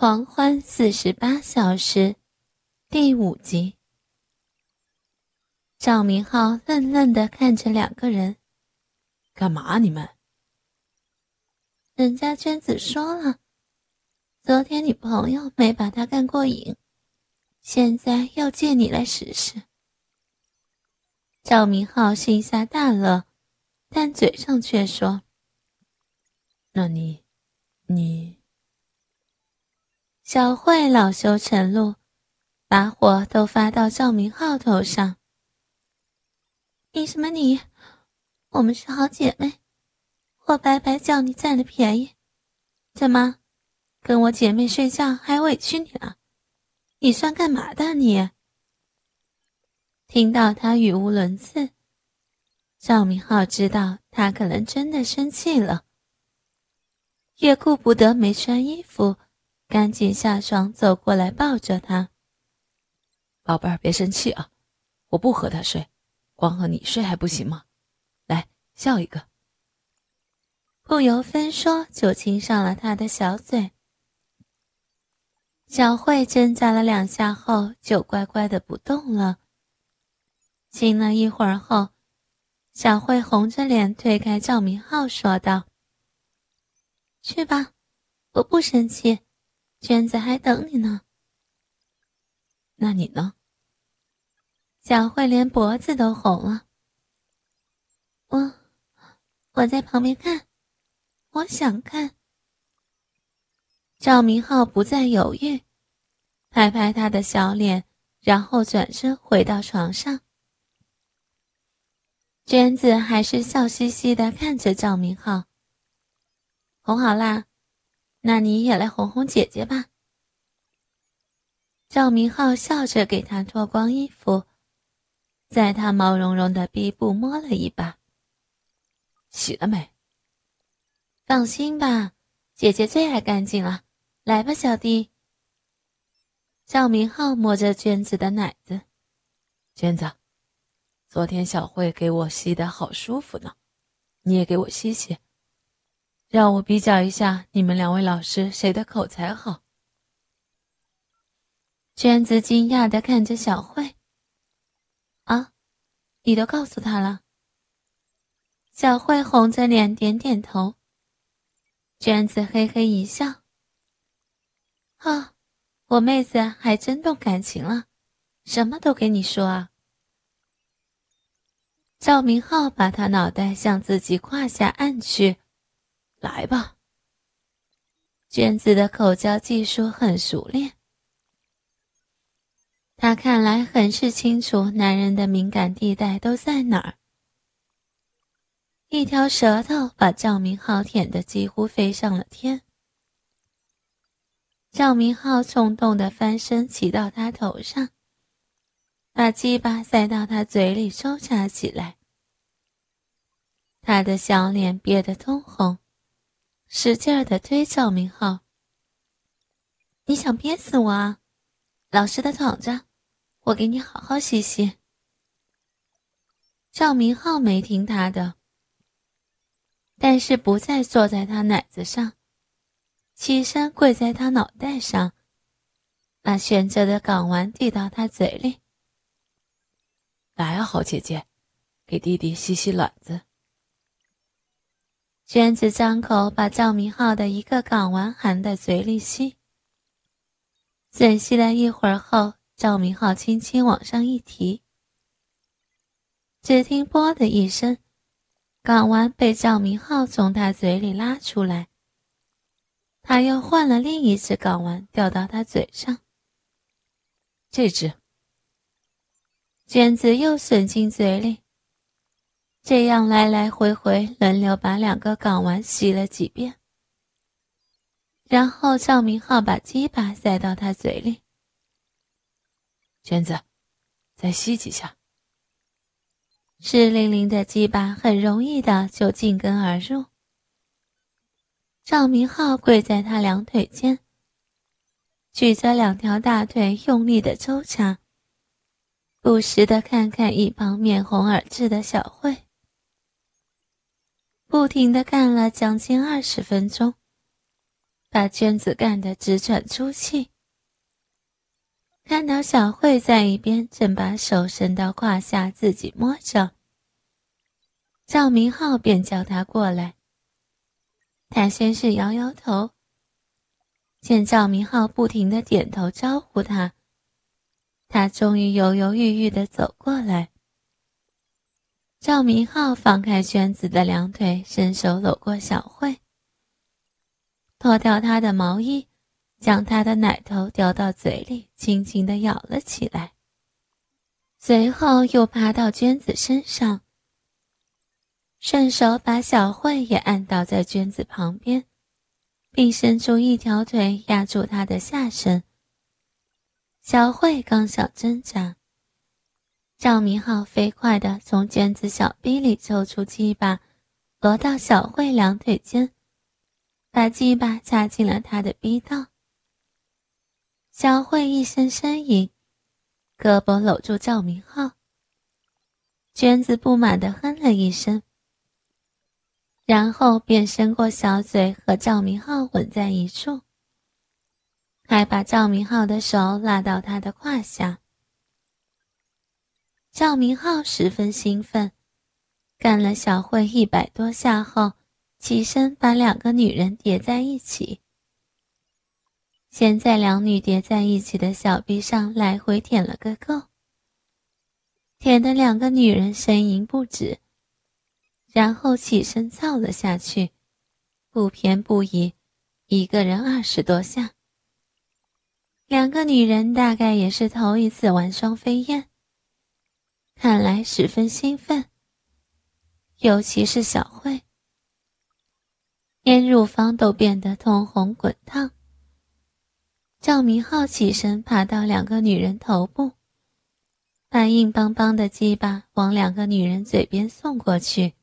狂欢四十八小时，第五集。赵明浩愣愣的看着两个人，干嘛？你们？人家娟子说了，昨天你朋友没把他干过瘾，现在要借你来试试。赵明浩心下大乐，但嘴上却说：“那你，你。”小慧恼羞成怒，把火都发到赵明浩头上。你什么你？我们是好姐妹，我白白叫你占了便宜，怎么，跟我姐妹睡觉还委屈你了？你算干嘛的你？听到他语无伦次，赵明浩知道他可能真的生气了，也顾不得没穿衣服。赶紧下床，走过来抱着他。宝贝儿，别生气啊，我不和他睡，光和你睡还不行吗？来，笑一个。不由分说就亲上了他的小嘴。小慧挣扎了两下后，就乖乖的不动了。亲了一会儿后，小慧红着脸推开赵明浩，说道：“去吧，我不生气。”娟子还等你呢。那你呢？小慧连脖子都红了。我，我在旁边看，我想看。赵明浩不再犹豫，拍拍他的小脸，然后转身回到床上。娟子还是笑嘻嘻的看着赵明浩。哄好啦。那你也来哄哄姐姐吧。赵明浩笑着给她脱光衣服，在她毛茸茸的臂部摸了一把。洗了没？放心吧，姐姐最爱干净了。来吧，小弟。赵明浩摸着娟子的奶子，娟子，昨天小慧给我吸的好舒服呢，你也给我吸吸。让我比较一下，你们两位老师谁的口才好？娟子惊讶的看着小慧。啊，你都告诉他了？小慧红着脸点点头。娟子嘿嘿一笑。啊，我妹子还真动感情了，什么都给你说啊。赵明浩把他脑袋向自己胯下按去。来吧。娟子的口交技术很熟练，他看来很是清楚男人的敏感地带都在哪儿。一条舌头把赵明浩舔得几乎飞上了天。赵明浩冲动的翻身骑到他头上，把鸡巴塞到他嘴里抽插起来。他的小脸憋得通红。使劲儿的推赵明浩，你想憋死我啊？老实的躺着，我给你好好洗洗。赵明浩没听他的，但是不再坐在他奶子上，起身跪在他脑袋上，把悬着的港丸递到他嘴里。来啊，好姐姐，给弟弟洗洗卵子。娟子张口把赵明浩的一个港丸含在嘴里吸，吮吸了一会儿后，赵明浩轻轻往上一提，只听“啵”的一声，港丸被赵明浩从他嘴里拉出来。他又换了另一只港丸掉到他嘴上，这只。娟子又吮进嘴里。这样来来回回轮流把两个港丸洗了几遍，然后赵明浩把鸡巴塞到他嘴里。娟子，再吸几下。湿淋淋的鸡巴很容易的就进根而入。赵明浩跪在他两腿间，举着两条大腿用力的抽插，不时的看看一旁面红耳赤的小慧。不停的干了将近二十分钟，把娟子干得直喘粗气。看到小慧在一边正把手伸到胯下自己摸着，赵明浩便叫他过来。他先是摇摇头，见赵明浩不停的点头招呼他，他终于犹犹豫豫的走过来。赵明浩放开娟子的两腿，伸手搂过小慧，脱掉她的毛衣。将她的奶头叼到嘴里，轻轻地咬了起来。随后又爬到娟子身上，顺手把小慧也按倒在娟子旁边，并伸出一条腿压住她的下身。小慧刚想挣扎，赵明浩飞快地从娟子小臂里抽出鸡巴，挪到小慧两腿间，把鸡巴插进了她的逼道。小慧一声呻吟，胳膊搂住赵明浩。娟子不满地哼了一声，然后便伸过小嘴和赵明浩吻在一处，还把赵明浩的手拉到他的胯下。赵明浩十分兴奋，干了小慧一百多下后，起身把两个女人叠在一起。先在两女叠在一起的小臂上来回舔了个够，舔的两个女人呻吟不止，然后起身造了下去，不偏不倚，一个人二十多下。两个女人大概也是头一次玩双飞燕，看来十分兴奋，尤其是小慧，连乳房都变得通红滚烫。赵明浩起身，爬到两个女人头部，把硬邦邦的鸡巴往两个女人嘴边送过去。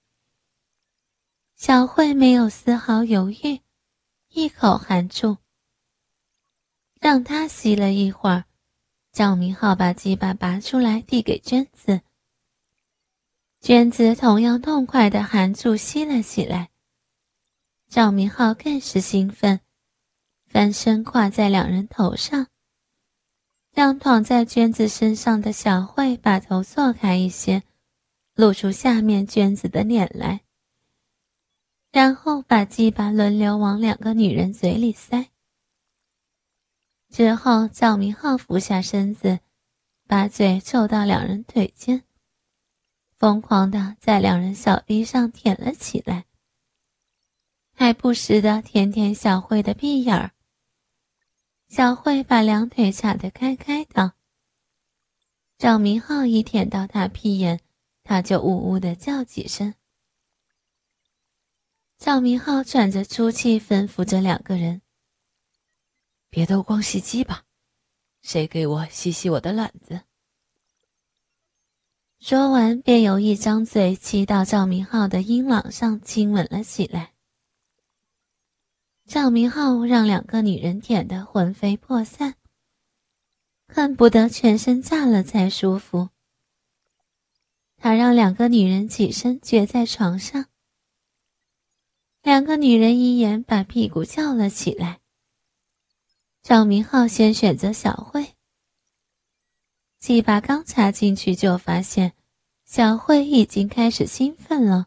小慧没有丝毫犹豫，一口含住，让他吸了一会儿。赵明浩把鸡巴拔出来，递给娟子。娟子同样痛快地含住吸了起来。赵明浩更是兴奋。翻身跨在两人头上，让躺在娟子身上的小慧把头错开一些，露出下面娟子的脸来。然后把鸡巴轮流往两个女人嘴里塞。之后，赵明浩俯下身子，把嘴凑到两人腿间，疯狂的在两人小臂上舔了起来，还不时的舔舔小慧的屁眼儿。小慧把两腿叉得开开的。赵明浩一舔到他屁眼，他就呜呜的叫几声。赵明浩喘着粗气，吩咐着两个人：“别都光吸鸡吧，谁给我吸吸我的卵子？”说完，便有一张嘴骑到赵明浩的阴囊上，亲吻了起来。赵明浩让两个女人舔得魂飞魄散，恨不得全身炸了才舒服。他让两个女人起身撅在床上，两个女人一言把屁股翘了起来。赵明浩先选择小慧，鸡巴刚插进去就发现小慧已经开始兴奋了。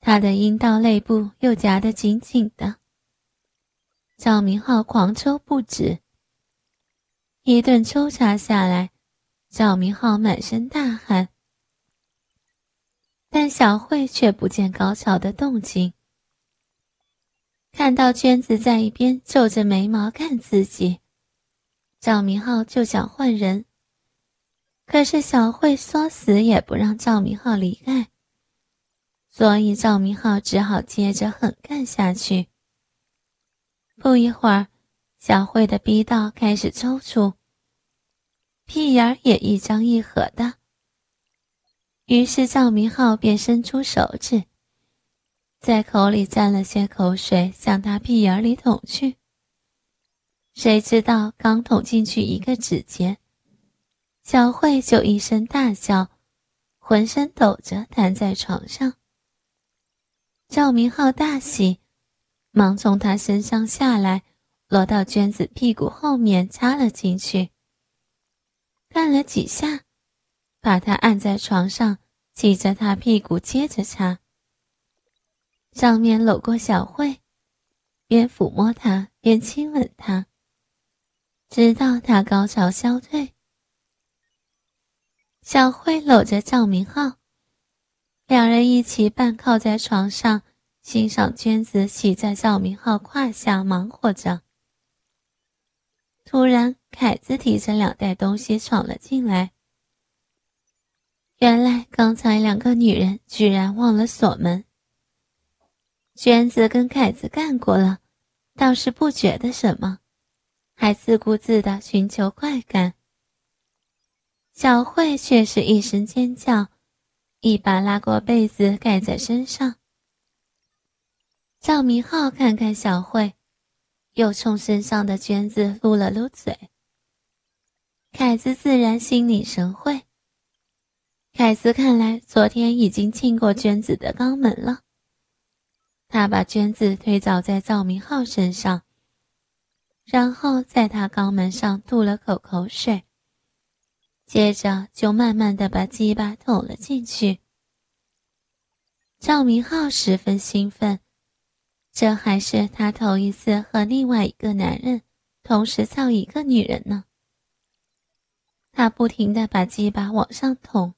他的阴道内部又夹得紧紧的，赵明浩狂抽不止。一顿抽插下来，赵明浩满身大汗，但小慧却不见高潮的动静。看到娟子在一边皱着眉毛看自己，赵明浩就想换人，可是小慧说死也不让赵明浩离开。所以赵明浩只好接着狠干下去。不一会儿，小慧的逼道开始抽搐，屁眼儿也一张一合的。于是赵明浩便伸出手指，在口里沾了些口水，向他屁眼里捅去。谁知道刚捅进去一个指节，小慧就一声大叫，浑身抖着瘫在床上。赵明浩大喜，忙从他身上下来，落到娟子屁股后面插了进去，干了几下，把她按在床上，挤着她屁股接着插。上面搂过小慧，边抚摸她边亲吻她，直到他高潮消退。小慧搂着赵明浩，两人一起半靠在床上。欣赏娟子骑在赵明浩胯下忙活着。突然，凯子提着两袋东西闯了进来。原来刚才两个女人居然忘了锁门。娟子跟凯子干过了，倒是不觉得什么，还自顾自的寻求快感。小慧却是一声尖叫，一把拉过被子盖在身上。赵明浩看看小慧，又冲身上的娟子撸了撸嘴。凯子自然心领神会。凯子看来昨天已经进过娟子的肛门了。他把娟子推倒在赵明浩身上，然后在他肛门上吐了口口水，接着就慢慢的把鸡巴捅了进去。赵明浩十分兴奋。这还是他头一次和另外一个男人同时操一个女人呢。他不停的把鸡巴往上捅。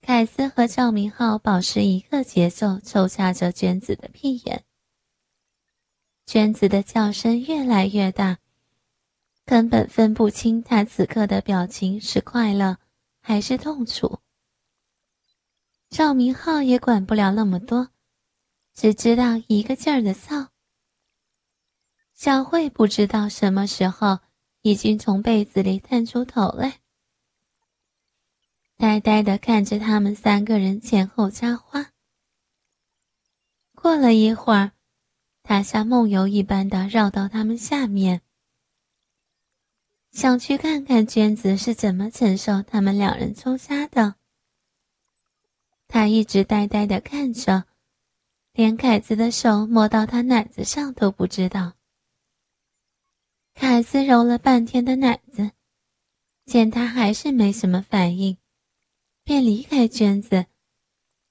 凯斯和赵明浩保持一个节奏，抽插着娟子的屁眼。娟子的叫声越来越大，根本分不清他此刻的表情是快乐还是痛楚。赵明浩也管不了那么多。只知道一个劲儿的臊。小慧不知道什么时候已经从被子里探出头来，呆呆的看着他们三个人前后插花。过了一会儿，他像梦游一般的绕到他们下面，想去看看娟子是怎么承受他们两人冲杀的。他一直呆呆的看着。连凯子的手摸到他奶子上都不知道。凯子揉了半天的奶子，见他还是没什么反应，便离开娟子，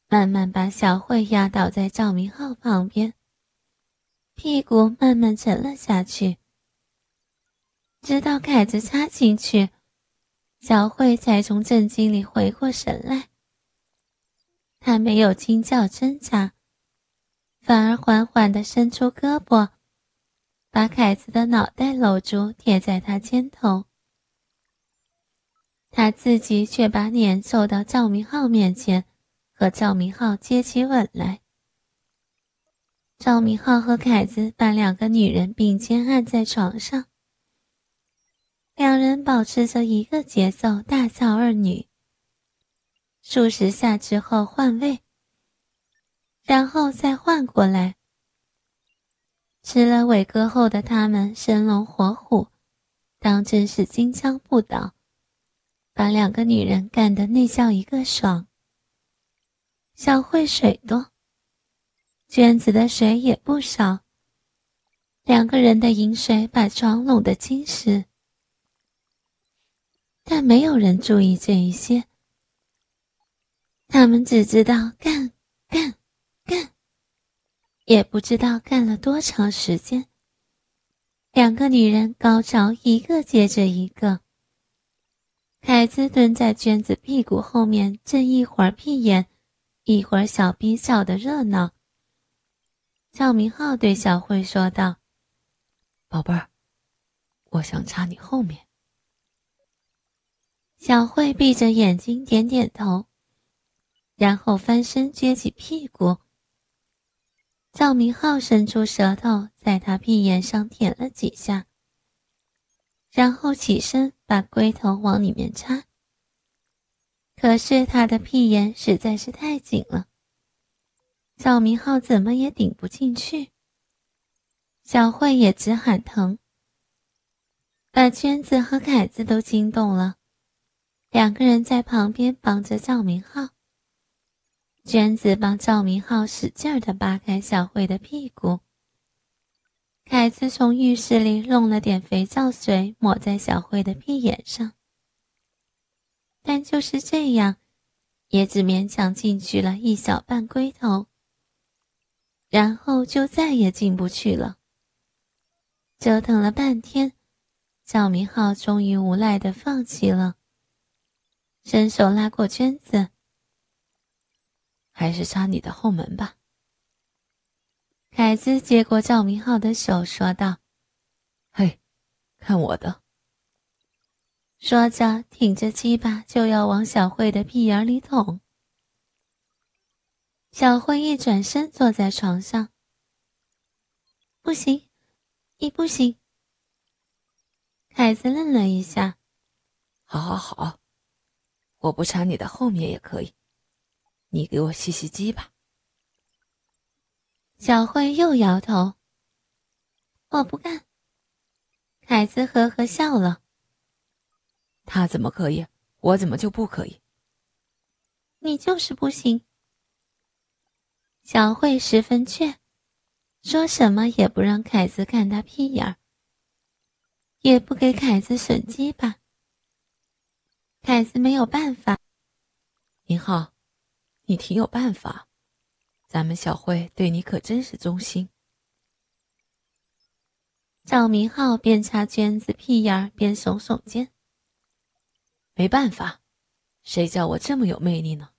慢慢把小慧压倒在赵明浩旁边，屁股慢慢沉了下去。直到凯子插进去，小慧才从震惊里回过神来。她没有惊叫挣扎。反而缓缓地伸出胳膊，把凯子的脑袋搂住，贴在他肩头。他自己却把脸凑到赵明浩面前，和赵明浩接起吻来。赵明浩和凯子把两个女人并肩按在床上，两人保持着一个节奏，大操二女。数十下之后换位。然后再换过来。吃了伟哥后的他们生龙活虎，当真是金枪不倒，把两个女人干得那叫一个爽。小慧水多，娟子的水也不少。两个人的饮水把床拢得精实，但没有人注意这一些。他们只知道干干。干，也不知道干了多长时间。两个女人高潮一个接着一个。凯子蹲在娟子屁股后面，正一会儿闭眼，一会儿小逼叫的热闹。赵明浩对小慧说道：“宝贝儿，我想插你后面。”小慧闭着眼睛点点头，然后翻身撅起屁股。赵明浩伸出舌头，在他屁眼上舔了几下，然后起身把龟头往里面插。可是他的屁眼实在是太紧了，赵明浩怎么也顶不进去。小慧也直喊疼，把娟子和凯子都惊动了，两个人在旁边帮着赵明浩。娟子帮赵明浩使劲儿地扒开小慧的屁股，凯子从浴室里弄了点肥皂水，抹在小慧的屁眼上，但就是这样，也只勉强进去了一小半龟头，然后就再也进不去了。折腾了半天，赵明浩终于无奈的放弃了，伸手拉过圈子，还是插你的后门吧。凯子接过赵明浩的手，说道：“嘿，看我的。”说着，挺着鸡巴就要往小慧的屁眼里捅。小慧一转身坐在床上，不行。你不行。凯子愣了一下，好好好，我不插你的后面也可以，你给我吸吸鸡吧。小慧又摇头，我不干。凯子呵呵笑了，他怎么可以，我怎么就不可以？你就是不行。小慧十分倔。说什么也不让凯子看她屁眼儿，也不给凯子吮鸡巴。凯子没有办法。明浩，你挺有办法，咱们小慧对你可真是忠心。赵明浩边擦娟子屁眼儿边耸耸肩。没办法，谁叫我这么有魅力呢？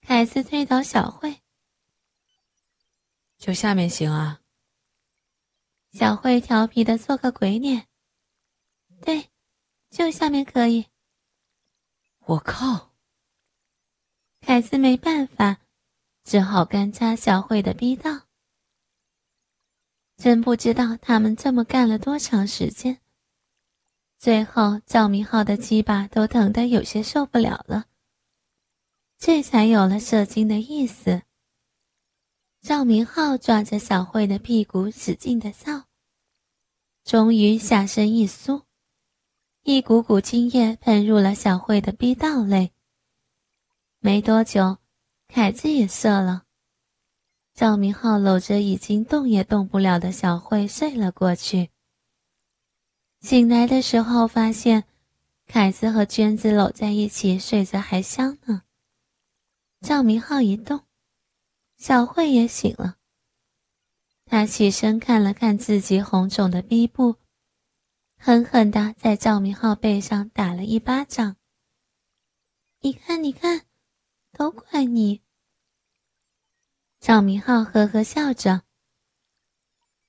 凯子推倒小慧。就下面行啊。小慧调皮的做个鬼脸。对，就下面可以。我靠！凯斯没办法，只好干插小慧的逼道。真不知道他们这么干了多长时间。最后，赵明浩的鸡巴都疼得有些受不了了，这才有了射精的意思。赵明浩抓着小慧的屁股使劲的操，终于下身一酥，一股股精液喷入了小慧的逼道内。没多久，凯子也射了。赵明浩搂着已经动也动不了的小慧睡了过去。醒来的时候，发现凯子和娟子搂在一起睡着还香呢。赵明浩一动。小慧也醒了，她起身看了看自己红肿的逼部，狠狠地在赵明浩背上打了一巴掌。你看，你看，都怪你！赵明浩呵呵笑着：“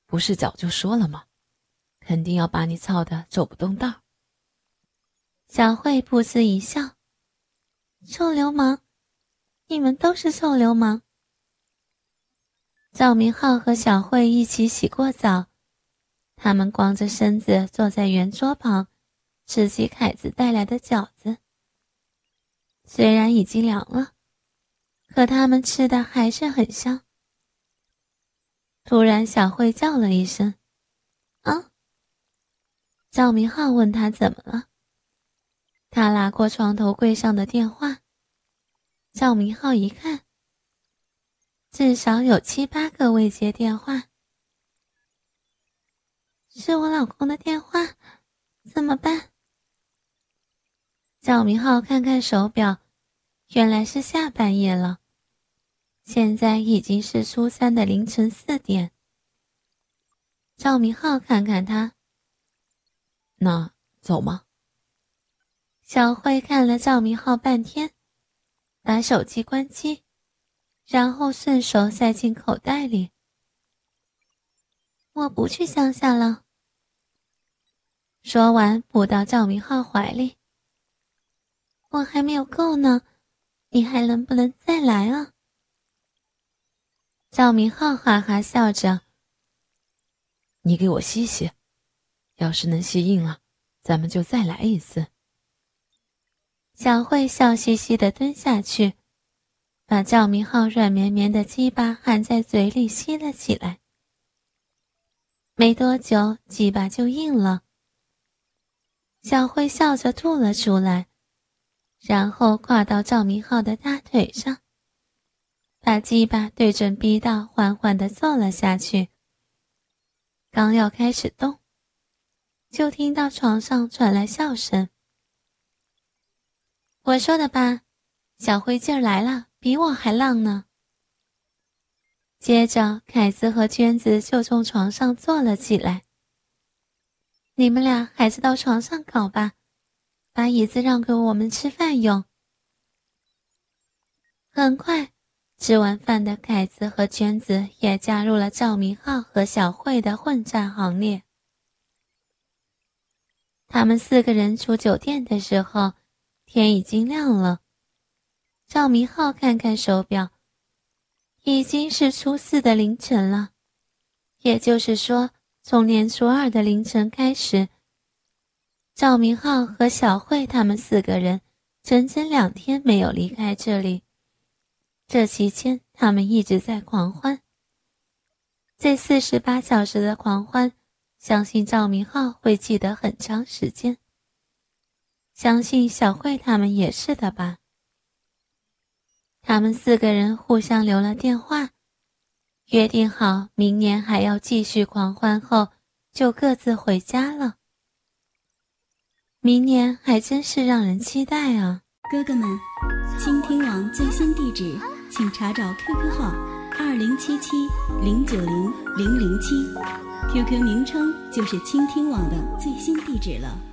不是早就说了吗？肯定要把你操的走不动道。”小慧噗呲一笑：“臭流氓，你们都是臭流氓。”赵明浩和小慧一起洗过澡，他们光着身子坐在圆桌旁，吃起凯子带来的饺子。虽然已经凉了，可他们吃的还是很香。突然，小慧叫了一声：“啊！”赵明浩问他怎么了，他拿过床头柜上的电话。赵明浩一看。至少有七八个未接电话，是我老公的电话，怎么办？赵明浩看看手表，原来是下半夜了，现在已经是初三的凌晨四点。赵明浩看看他，那走吗？小慧看了赵明浩半天，把手机关机。然后顺手塞进口袋里。我不去乡下了。说完，扑到赵明浩怀里。我还没有够呢，你还能不能再来啊？赵明浩哈哈笑着。你给我吸吸，要是能吸硬了，咱们就再来一次。小慧笑嘻嘻的蹲下去。把赵明浩软绵绵的鸡巴含在嘴里吸了起来。没多久，鸡巴就硬了。小慧笑着吐了出来，然后跨到赵明浩的大腿上，把鸡巴对准逼道，缓缓地坐了下去，刚要开始动，就听到床上传来笑声。我说的吧，小慧劲儿来了，比我还浪呢。接着，凯子和娟子就从床上坐了起来。你们俩还是到床上搞吧，把椅子让给我们吃饭用。很快，吃完饭的凯子和娟子也加入了赵明浩和小慧的混战行列。他们四个人出酒店的时候。天已经亮了，赵明浩看看手表，已经是初四的凌晨了。也就是说，从年初二的凌晨开始，赵明浩和小慧他们四个人整整两天没有离开这里。这期间，他们一直在狂欢。这四十八小时的狂欢，相信赵明浩会记得很长时间。相信小慧他们也是的吧。他们四个人互相留了电话，约定好明年还要继续狂欢，后就各自回家了。明年还真是让人期待啊！哥哥们，倾听网最新地址，请查找 QQ 号二零七七零九零零零七，QQ 名称就是倾听网的最新地址了。